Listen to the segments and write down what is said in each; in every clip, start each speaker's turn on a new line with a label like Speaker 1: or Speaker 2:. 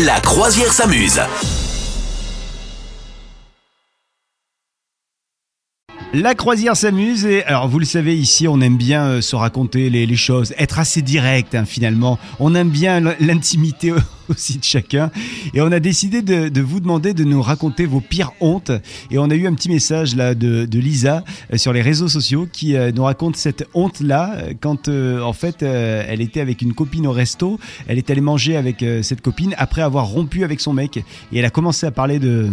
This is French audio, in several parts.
Speaker 1: La croisière s'amuse.
Speaker 2: La croisière s'amuse et alors vous le savez ici on aime bien euh, se raconter les, choses, être assez direct hein, finalement. On aime bien l'intimité aussi de chacun. Et on a décidé de, vous demander de nous raconter vos pires hontes. Et on a eu un petit message là de, Lisa euh, sur les réseaux sociaux qui euh, nous raconte cette honte là quand euh, en fait elle était avec une copine au resto, elle est allée manger avec cette copine après avoir rompu avec son mec. Et elle a commencé à parler de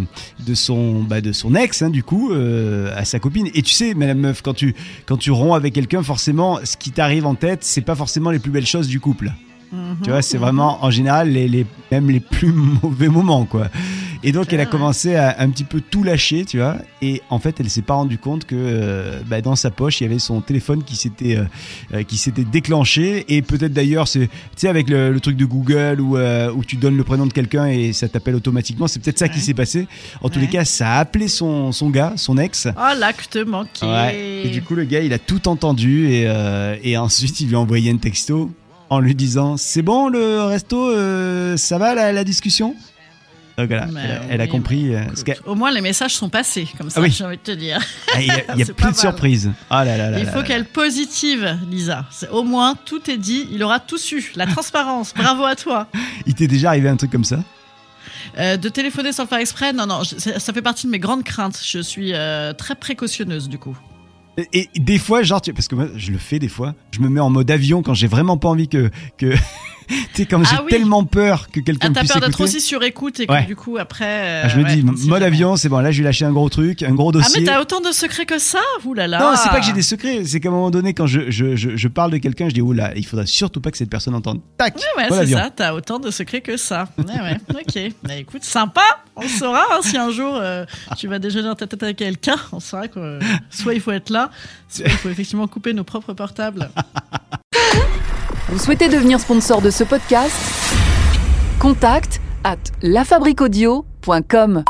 Speaker 2: de son bah, de son ex hein, du coup à sa copine. Et tu sais madame meuf quand tu quand tu romps avec quelqu'un forcément ce qui t'arrive en tête c'est pas forcément les plus belles choses du couple tu vois c'est vraiment en général les, les même les plus mauvais moments quoi. Et donc elle a commencé à un petit peu tout lâcher tu vois. Et en fait elle s'est pas rendu compte que euh, bah, dans sa poche il y avait son téléphone qui s'était euh, euh, qui s'était déclenché. Et peut-être d'ailleurs c'est tu sais avec le, le truc de Google où euh, où tu donnes le prénom de quelqu'un et ça t'appelle automatiquement c'est peut-être ça qui s'est passé. En tous les cas ça a appelé son son gars son ex.
Speaker 3: Oh, l'acte manqué.
Speaker 2: Ouais. Et du coup, le gars, il a tout entendu et, euh, et ensuite, il lui a envoyé un texto en lui disant C'est bon le resto euh, Ça va la, la discussion? Donc voilà,
Speaker 3: Mais
Speaker 2: elle, a- elle a
Speaker 3: oui,
Speaker 2: compris. euh,
Speaker 3: Écoute, Au moins, les messages sont passés, comme ça,
Speaker 2: Ah oui.
Speaker 3: j'ai envie de te dire.
Speaker 2: ah, il y a, y a plus de
Speaker 3: mal.
Speaker 2: surprises. Ah là là là
Speaker 3: Il faut qu'elle positive, Lisa. Au moins, tout est dit. Il aura tout su. La transparence. Bravo à toi.
Speaker 2: Il t'est déjà arrivé un truc comme ça?
Speaker 3: Euh, de téléphoner sans le faire exprès, non, non, je- ça, ça fait partie de mes grandes craintes. Je suis euh, très précautionneuse, du coup.
Speaker 2: Et, des fois, genre, tu- parce que moi, je le fais des fois, je me mets en mode avion quand j'ai vraiment pas envie que. que tu sais, quand j'ai
Speaker 3: Ah oui.
Speaker 2: tellement peur que quelqu'un
Speaker 3: Ah, t'as
Speaker 2: puisse
Speaker 3: peur d'être aussi sur écoute et que
Speaker 2: Ouais.
Speaker 3: du coup, après. euh,
Speaker 2: Ah, je me
Speaker 3: ouais,
Speaker 2: dis, mode avion, c'est bon, là, je vais lâcher un gros truc, un gros
Speaker 3: Ah,
Speaker 2: dossier.
Speaker 3: mais t'as autant de secrets que ça? Ouh là là.
Speaker 2: Non, c'est pas que j'ai des secrets, c'est qu'à un moment donné, quand je, je, je, je parle de quelqu'un, je dis, oula, il faudra surtout pas que cette personne entende. Tac
Speaker 3: Ouais, ouais, c'est ça, t'as autant de secrets que ça. Ouais, ouais, ok. Bah écoute, sympa, on saura hein, si un jour euh, tu vas déjeuner en tête tête avec quelqu'un, on saura que euh, soit il faut être là, soit il faut effectivement couper nos propres portables.
Speaker 4: Vous souhaitez devenir sponsor de ce podcast? Contact à lafabriquaudio.com.